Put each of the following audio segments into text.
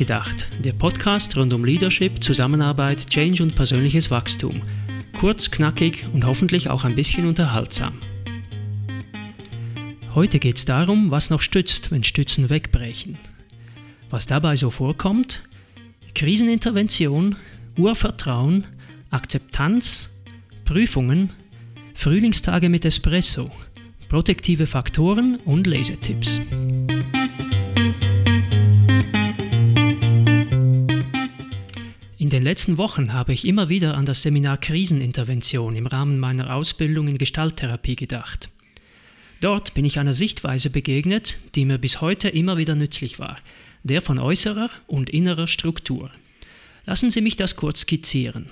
Nachgedacht, der Podcast rund um Leadership, Zusammenarbeit, Change und persönliches Wachstum. Kurz, knackig und hoffentlich auch ein bisschen unterhaltsam. Heute geht es darum, was noch stützt, wenn Stützen wegbrechen. Was dabei so vorkommt? Krisenintervention, Urvertrauen, Akzeptanz, Prüfungen, Frühlingstage mit Espresso, protektive Faktoren und Lesetipps. Den letzten Wochen habe ich immer wieder an das Seminar Krisenintervention im Rahmen meiner Ausbildung in Gestalttherapie gedacht. Dort bin ich einer Sichtweise begegnet, die mir bis heute immer wieder nützlich war, der von äußerer und innerer Struktur. Lassen Sie mich das kurz skizzieren.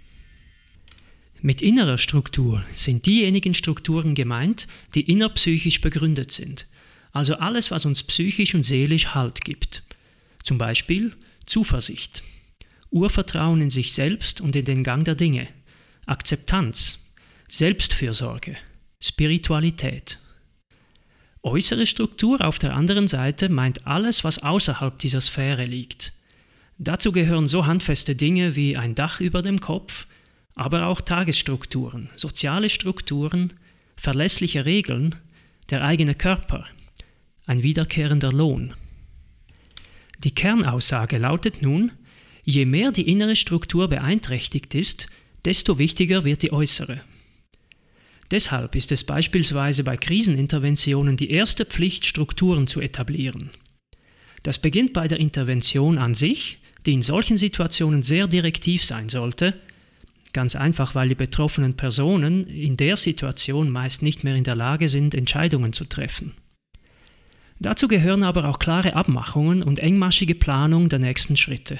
Mit innerer Struktur sind diejenigen Strukturen gemeint, die innerpsychisch begründet sind, also alles, was uns psychisch und seelisch Halt gibt. Zum Beispiel Zuversicht, Urvertrauen in sich selbst und in den Gang der Dinge, Akzeptanz, Selbstfürsorge, Spiritualität. Äußere Struktur auf der anderen Seite meint alles, was außerhalb dieser Sphäre liegt. Dazu gehören so handfeste Dinge wie ein Dach über dem Kopf, aber auch Tagesstrukturen, soziale Strukturen, verlässliche Regeln, der eigene Körper, ein wiederkehrender Lohn. Die Kernaussage lautet nun, Je mehr die innere Struktur beeinträchtigt ist, desto wichtiger wird die äußere. Deshalb ist es beispielsweise bei Kriseninterventionen die erste Pflicht, Strukturen zu etablieren. Das beginnt bei der Intervention an sich, die in solchen Situationen sehr direktiv sein sollte, ganz einfach weil die betroffenen Personen in der Situation meist nicht mehr in der Lage sind, Entscheidungen zu treffen. Dazu gehören aber auch klare Abmachungen und engmaschige Planung der nächsten Schritte.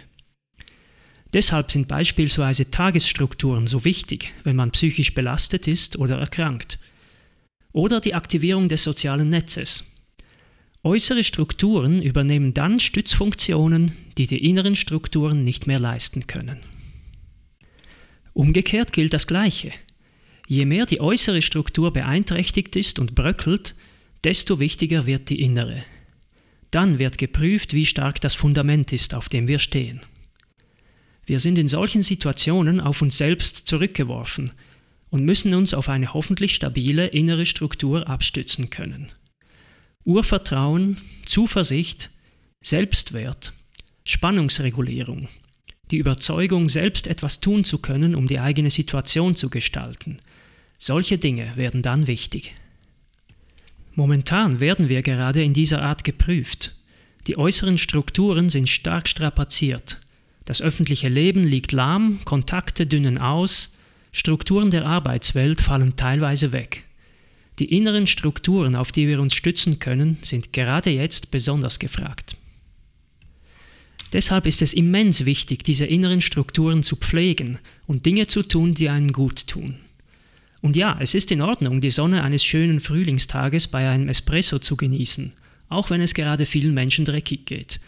Deshalb sind beispielsweise Tagesstrukturen so wichtig, wenn man psychisch belastet ist oder erkrankt. Oder die Aktivierung des sozialen Netzes. Äußere Strukturen übernehmen dann Stützfunktionen, die die inneren Strukturen nicht mehr leisten können. Umgekehrt gilt das Gleiche. Je mehr die äußere Struktur beeinträchtigt ist und bröckelt, desto wichtiger wird die innere. Dann wird geprüft, wie stark das Fundament ist, auf dem wir stehen. Wir sind in solchen Situationen auf uns selbst zurückgeworfen und müssen uns auf eine hoffentlich stabile innere Struktur abstützen können. Urvertrauen, Zuversicht, Selbstwert, Spannungsregulierung, die Überzeugung, selbst etwas tun zu können, um die eigene Situation zu gestalten. Solche Dinge werden dann wichtig. Momentan werden wir gerade in dieser Art geprüft. Die äußeren Strukturen sind stark strapaziert das öffentliche Leben liegt lahm, Kontakte dünnen aus, Strukturen der Arbeitswelt fallen teilweise weg. Die inneren Strukturen, auf die wir uns stützen können, sind gerade jetzt besonders gefragt. Deshalb ist es immens wichtig, diese inneren Strukturen zu pflegen und Dinge zu tun, die einem gut tun. Und ja, es ist in Ordnung, die Sonne eines schönen Frühlingstages bei einem Espresso zu genießen, auch wenn es gerade vielen Menschen dreckig geht.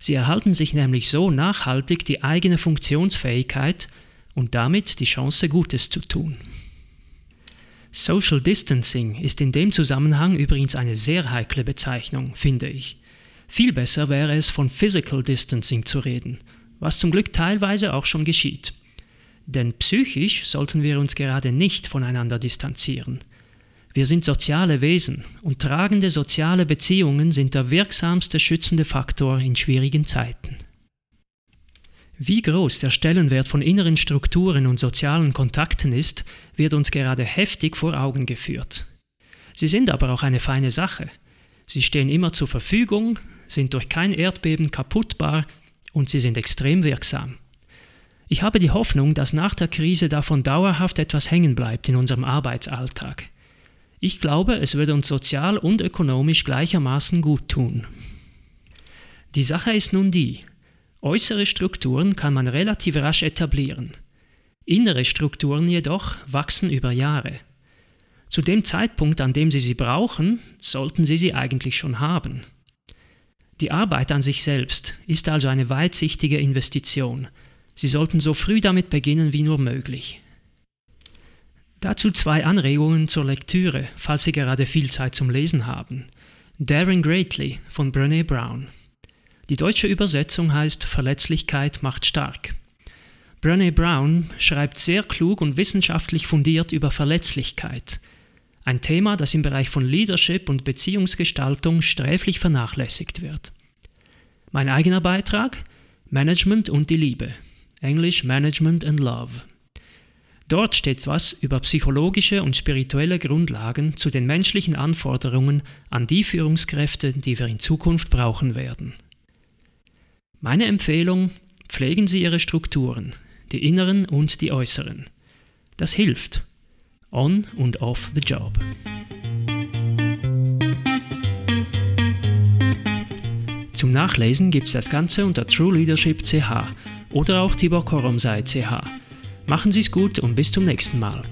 Sie erhalten sich nämlich so nachhaltig die eigene Funktionsfähigkeit und damit die Chance, Gutes zu tun. Social Distancing ist in dem Zusammenhang übrigens eine sehr heikle Bezeichnung, finde ich. Viel besser wäre es, von Physical Distancing zu reden, was zum Glück teilweise auch schon geschieht. Denn psychisch sollten wir uns gerade nicht voneinander distanzieren. Wir sind soziale Wesen und tragende soziale Beziehungen sind der wirksamste schützende Faktor in schwierigen Zeiten. Wie groß der Stellenwert von inneren Strukturen und sozialen Kontakten ist, wird uns gerade heftig vor Augen geführt. Sie sind aber auch eine feine Sache. Sie stehen immer zur Verfügung, sind durch kein Erdbeben kaputtbar und sie sind extrem wirksam. Ich habe die Hoffnung, dass nach der Krise davon dauerhaft etwas hängen bleibt in unserem Arbeitsalltag. Ich glaube, es würde uns sozial und ökonomisch gleichermaßen gut tun. Die Sache ist nun die, äußere Strukturen kann man relativ rasch etablieren. Innere Strukturen jedoch wachsen über Jahre. Zu dem Zeitpunkt, an dem Sie sie brauchen, sollten Sie sie eigentlich schon haben. Die Arbeit an sich selbst ist also eine weitsichtige Investition. Sie sollten so früh damit beginnen wie nur möglich. Dazu zwei Anregungen zur Lektüre, falls Sie gerade viel Zeit zum Lesen haben. Daring Greatly von Brené Brown. Die deutsche Übersetzung heißt Verletzlichkeit macht stark. Brené Brown schreibt sehr klug und wissenschaftlich fundiert über Verletzlichkeit. Ein Thema, das im Bereich von Leadership und Beziehungsgestaltung sträflich vernachlässigt wird. Mein eigener Beitrag? Management und die Liebe. Englisch Management and Love. Dort steht was über psychologische und spirituelle Grundlagen zu den menschlichen Anforderungen an die Führungskräfte, die wir in Zukunft brauchen werden. Meine Empfehlung, pflegen Sie Ihre Strukturen, die inneren und die äußeren. Das hilft. On und off the job. Zum Nachlesen gibt es das Ganze unter True Leadership CH oder auch Tibor Koromsei CH. Machen Sie es gut und bis zum nächsten Mal.